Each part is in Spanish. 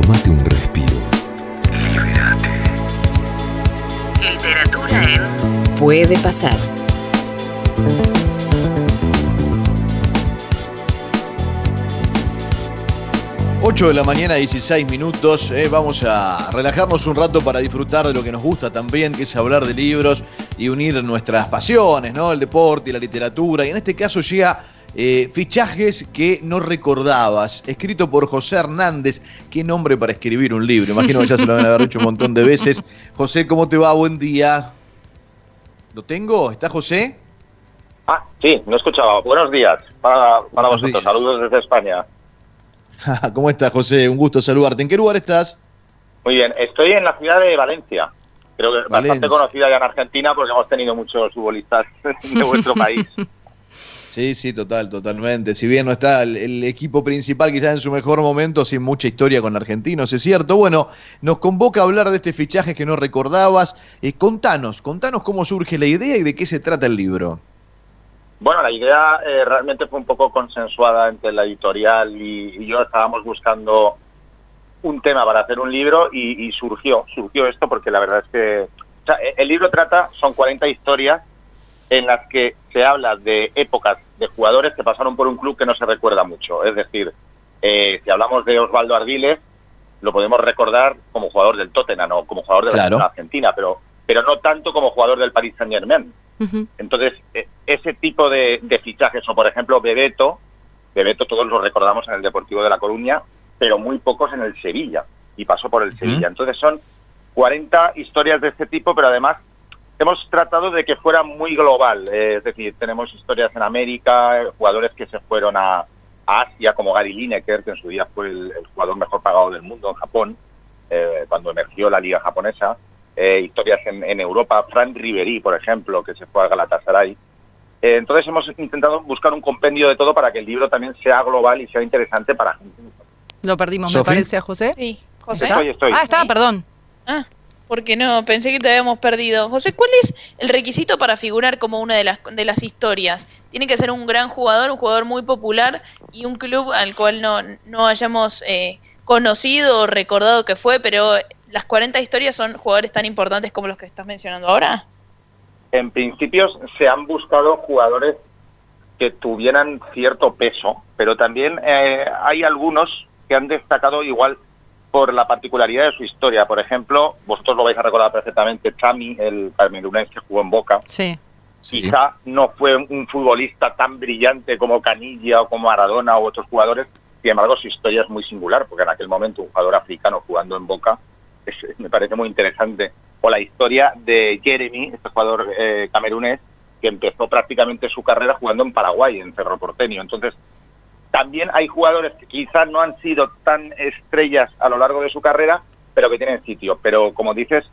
Tómate un respiro. Libérate. Literatura en Puede pasar. 8 de la mañana, 16 minutos. eh, vamos a relajarnos un rato para disfrutar de lo que nos gusta también, que es hablar de libros y unir nuestras pasiones, ¿no? El deporte y la literatura. Y en este caso llega eh, Fichajes que no recordabas, escrito por José Hernández. Qué nombre para escribir un libro. Imagino que ya se lo van a haber hecho un montón de veces. José, ¿cómo te va? Buen día. ¿Lo tengo? ¿Está José? Ah, sí, no escuchaba. Buenos días para, para Buenos vosotros. días. Saludos desde España. ¿Cómo estás, José? Un gusto saludarte. ¿En qué lugar estás? Muy bien, estoy en la ciudad de Valencia. Creo que Valencia. bastante conocida ya en Argentina porque hemos tenido muchos futbolistas de vuestro país. Sí, sí, total, totalmente. Si bien no está el, equipo principal quizás en su mejor momento, sin mucha historia con argentinos, es cierto. Bueno, nos convoca a hablar de este fichaje que no recordabas. Eh, contanos, contanos cómo surge la idea y de qué se trata el libro. Bueno, la idea eh, realmente fue un poco consensuada entre la editorial y, yo. Estábamos buscando un tema para hacer un libro y, surgió, surgió esto porque la verdad es que el libro trata, son 40 historias en las que se habla de épocas de jugadores que pasaron por un club que no se recuerda mucho. Es decir, eh, si hablamos de Osvaldo Ardiles, lo podemos recordar como jugador del Tottenham o como jugador de la Claro. Argentina, pero, pero no tanto como jugador del Paris Saint Germain. Entonces, eh, ese tipo de, de fichajes, o por ejemplo Bebeto, Bebeto todos lo recordamos en el Deportivo de La Coruña, pero muy pocos en el Sevilla, y pasó por el Sevilla. Entonces son 40 historias de este tipo, pero además hemos tratado de que fuera muy global, eh, es decir, tenemos historias en América, jugadores que se fueron a, a Asia, como Gary Lineker, que en su día fue el, el jugador mejor pagado del mundo en Japón, eh, cuando emergió la liga japonesa, eh, historias en, en Europa, Frank Ribery, por ejemplo, que se fue a Galatasaray. Eh, entonces hemos intentado buscar un compendio de todo para que el libro también sea global y sea interesante para gente. Lo perdimos, me ¿Sofi? parece, a José. Sí, José. Estoy, estoy. Ah, está, perdón. Ah, porque no, pensé que te habíamos perdido. José, ¿cuál es el requisito para figurar como una de las, de las historias? Tiene que ser un gran jugador, un jugador muy popular y un club al cual no, no hayamos eh, conocido o recordado que fue, pero las 40 historias son jugadores tan importantes como los que estás mencionando ahora. En principio se han buscado jugadores que tuvieran cierto peso, pero también eh, hay algunos que han destacado igual por la particularidad de su historia. Por ejemplo, vosotros lo vais a recordar perfectamente, Chami, el camerunés que jugó en Boca, Sí. quizá no fue un futbolista tan brillante como Canilla o como Maradona u otros jugadores, sin embargo su historia es muy singular, porque en aquel momento un jugador africano jugando en Boca es- me parece muy interesante. O la historia de Jeremy, este jugador eh, camerunés, que empezó prácticamente su carrera jugando en Paraguay, en Cerro Porteño. Entonces, también hay jugadores que quizás no han sido tan estrellas a lo largo de su carrera, pero que tienen sitio. Pero como dices,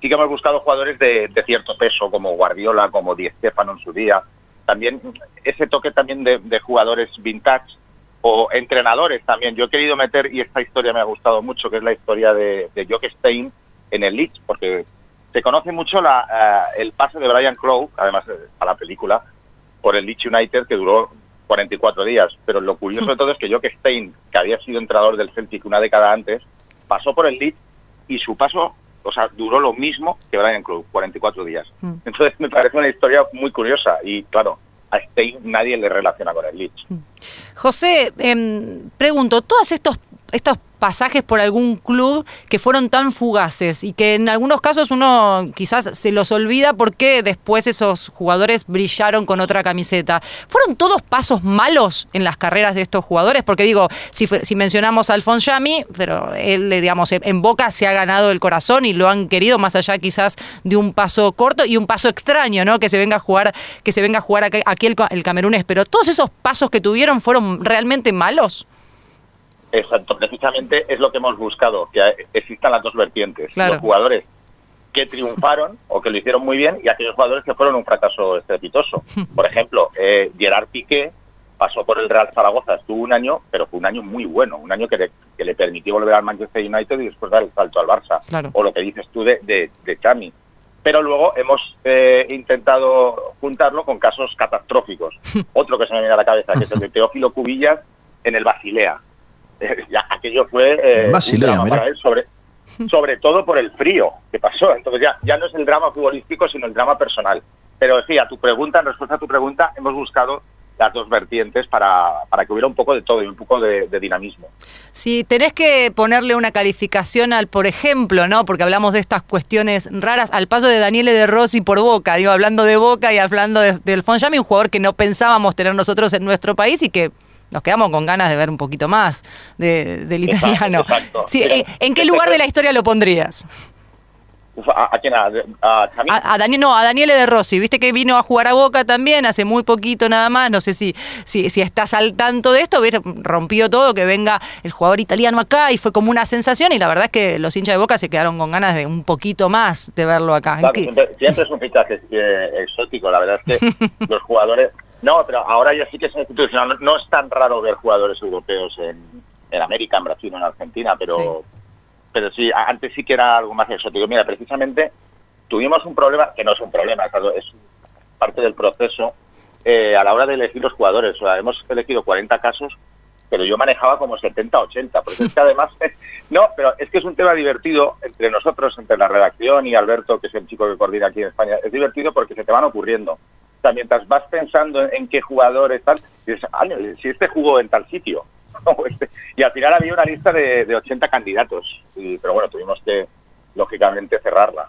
sí que hemos buscado jugadores de, de cierto peso, como Guardiola, como Di Stéfano en su día. También ese toque también de, jugadores vintage o entrenadores también. Yo he querido meter, y esta historia me ha gustado mucho, que es la historia de, de Jock Stein en el Leeds, porque se conoce mucho la, eh, el pase de Brian Clough, además eh, a la película, por el Leeds United, que duró 44 días. Pero lo curioso de todo es que Jock Stein, que había sido entrenador del Celtic una década antes, pasó por el Leeds y su paso, o sea, duró lo mismo que Brian Clough, 44 días. Mm. Entonces me parece una historia muy curiosa y claro, a Stein nadie le relaciona con el Leeds. José, em, pregunto, todos estos, estos pasajes por algún club que fueron tan fugaces y que en algunos casos uno quizás se los olvida porque después esos jugadores brillaron con otra camiseta. ¿Fueron todos pasos malos en las carreras de estos jugadores? Porque digo, si, mencionamos a Yami, pero él, digamos, en Boca se ha ganado el corazón y lo han querido más allá quizás de un paso corto y un paso extraño, ¿no? Que se venga a jugar, que se venga a jugar aquí, aquí el, el camerunés. Pero todos esos pasos que tuvieron fueron realmente malos. Exacto, precisamente es lo que hemos buscado, que existan las dos vertientes. Claro. Los jugadores que triunfaron o que lo hicieron muy bien y aquellos jugadores que fueron un fracaso estrepitoso. Por ejemplo, eh, Gerard Piqué pasó por el Real Zaragoza, estuvo un año, pero fue un año muy bueno, un año que le, que le permitió volver al Manchester United y después dar el salto al Barça. Claro. O lo que dices tú de, de, de Xami. Pero luego hemos eh, intentado juntarlo con casos catastróficos. Otro que se me viene a la cabeza, que es el de Teófilo Cubillas en el Basilea ya, aquello fue eh, Más un drama para él, sobre, sobre todo por el frío que pasó. Entonces ya, ya no es el drama futbolístico, sino el drama personal. Pero sí, a tu pregunta, en respuesta a tu pregunta, hemos buscado las dos vertientes para, para que hubiera un poco de todo y un poco de, de dinamismo. Si tenés que ponerle una calificación al, por ejemplo, ¿no? Porque hablamos de estas cuestiones raras, al paso de Daniele de Rossi por Boca, digo, hablando de Boca y hablando de, del Fonjami, un jugador que no pensábamos tener nosotros en nuestro país y que nos quedamos con ganas de ver un poquito más de- del italiano. exacto. Sí, Mira, ¿en, en qué lugar de la historia lo pondrías? ¿A, a quién? ¿A, a? A, a Daniel, no, a Daniele de Rossi, viste que vino a jugar a Boca también hace muy poquito nada más, no sé si, si, si estás al tanto de esto, ¿viste? rompió todo, que venga el jugador italiano acá y fue como una sensación y la verdad es que los hinchas de Boca se quedaron con ganas de un poquito más de verlo acá. ¿En Claro, qué- siempre, siempre es un fichaje eh, exótico, la verdad es que los jugadores... No, pero ahora ya sí que es institucional. No, es tan raro ver jugadores europeos en, en América, en Brasil o en Argentina, pero pero sí, antes sí que era algo más exótico. Mira, precisamente tuvimos un problema, que no es un problema, es parte del proceso, eh, a la hora de elegir los jugadores. O sea, hemos elegido 40 casos, pero yo manejaba como 70, 80, porque es que además, no, pero es que es un tema divertido entre nosotros, entre la redacción y Alberto, que es el chico que coordina aquí en España, es divertido porque se te van ocurriendo. O sea, mientras vas pensando en, qué jugadores tal, dices, "Ah, si este jugó en tal sitio. este- y al final había una lista de, de 80 candidatos, y, pero bueno, tuvimos que, lógicamente, cerrarla.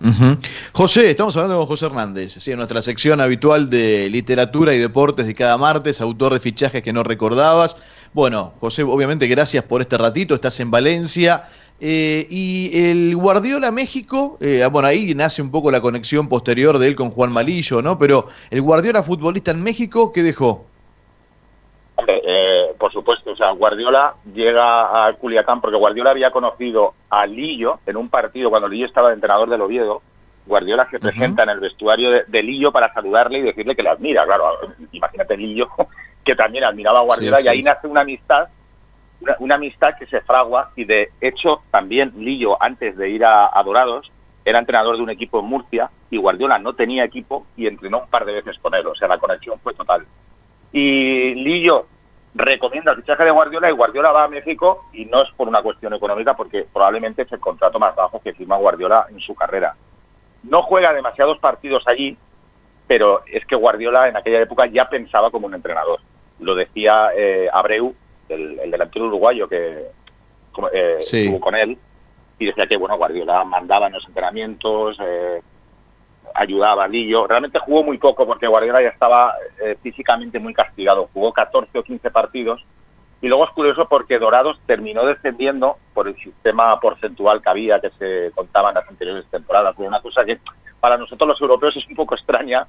Ujú. José, estamos hablando con José Hernández, sí, en nuestra sección habitual de literatura y deportes de cada martes, autor de fichajes que no recordabas. Bueno, José, obviamente gracias por este ratito, estás en Valencia. Eh, y el Guardiola México, eh, bueno, ahí nace un poco la conexión posterior de él con Juan Malillo, ¿no? Pero el Guardiola futbolista en México, ¿qué dejó? Hombre, eh, por supuesto, o sea, Guardiola llega a Culiacán porque Guardiola había conocido a Lillo en un partido cuando Lillo estaba de entrenador del Oviedo. Guardiola se presenta en el vestuario de, de Lillo para saludarle y decirle que le admira. Claro, imagínate Lillo, que también admiraba a Guardiola Sí, y ahí sí. nace una amistad, una, una amistad que se fragua y de hecho también Lillo, antes de ir a, a Dorados, era entrenador de un equipo en Murcia y Guardiola no tenía equipo y entrenó un par de veces con él. O sea, la conexión fue total. Y Lillo recomienda el fichaje de Guardiola y Guardiola va a México y no es por una cuestión económica porque probablemente es el contrato más bajo que firma Guardiola en su carrera. No juega demasiados partidos allí, pero es que Guardiola en aquella época ya pensaba como un entrenador. Lo decía eh, Abreu, el, el delantero uruguayo que eh, Sí. estuvo con él, y decía que bueno Guardiola mandaba en los entrenamientos, eh, ayudaba a Lillo. Realmente jugó muy poco porque Guardiola ya estaba eh, físicamente muy castigado. Jugó 14 o 15 partidos. Y luego es curioso porque Dorados terminó descendiendo por el sistema porcentual que había, que se contaba en las anteriores temporadas. Fue una cosa que para nosotros los europeos es un poco extraña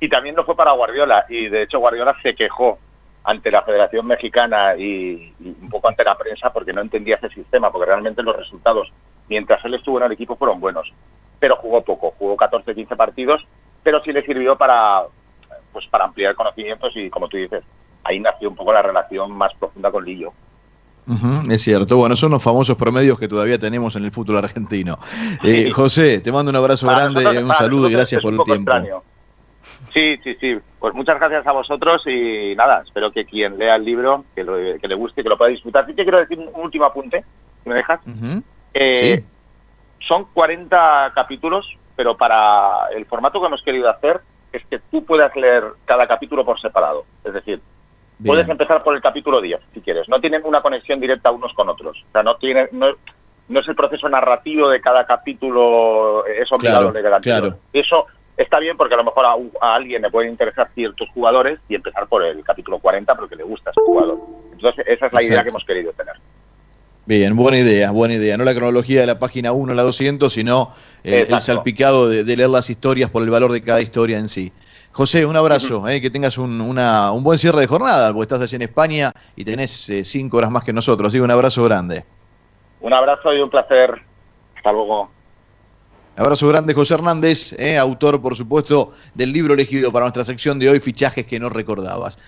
y también lo fue para Guardiola. Y de hecho Guardiola se quejó ante la Federación Mexicana y, y un poco ante la prensa porque no entendía ese sistema, porque realmente los resultados mientras él estuvo en el equipo fueron buenos pero jugó poco, jugó 14, 15 partidos, pero sí le sirvió para pues para ampliar conocimientos y como tú dices, ahí nació un poco la relación más profunda con Lillo. Es cierto, bueno, son los famosos promedios que todavía tenemos en el fútbol argentino. Eh. José, te mando un abrazo Para grande, nosotros- un saludo y gracias por el tiempo. extraño. Sí, sí, sí. Pues muchas gracias a vosotros y nada, espero que quien lea el libro, que, lo- que le guste, que lo pueda disfrutar. Sí que quiero decir un último apunte, si me dejas. Eh, Son 40 capítulos, pero para el formato que hemos querido hacer es que tú puedas leer cada capítulo por separado. Es decir, bien. puedes empezar por el capítulo 10, si quieres. No tienen una conexión directa unos con otros. O sea, no, tiene, no, no es el proceso narrativo de cada capítulo, es obligado Claro, leer el claro. Eso está bien porque a lo mejor a, alguien le pueden interesar ciertos jugadores y empezar por el capítulo 40 porque le gusta ese jugador. Entonces, esa es la idea que hemos querido tener. Bien, buena idea, buena idea. No la cronología de la página 1 a la 200, sino el, el salpicado de, de leer las historias por el valor de cada historia en sí. José, un abrazo, eh, que tengas un, una- un buen cierre de jornada, porque estás allí en España y tenés eh, cinco horas más que nosotros. Así que un abrazo grande. Un abrazo y un placer. Hasta luego. Abrazo grande, José Hernández, eh, autor, por supuesto, del libro elegido para nuestra sección de hoy, Fichajes que no recordabas.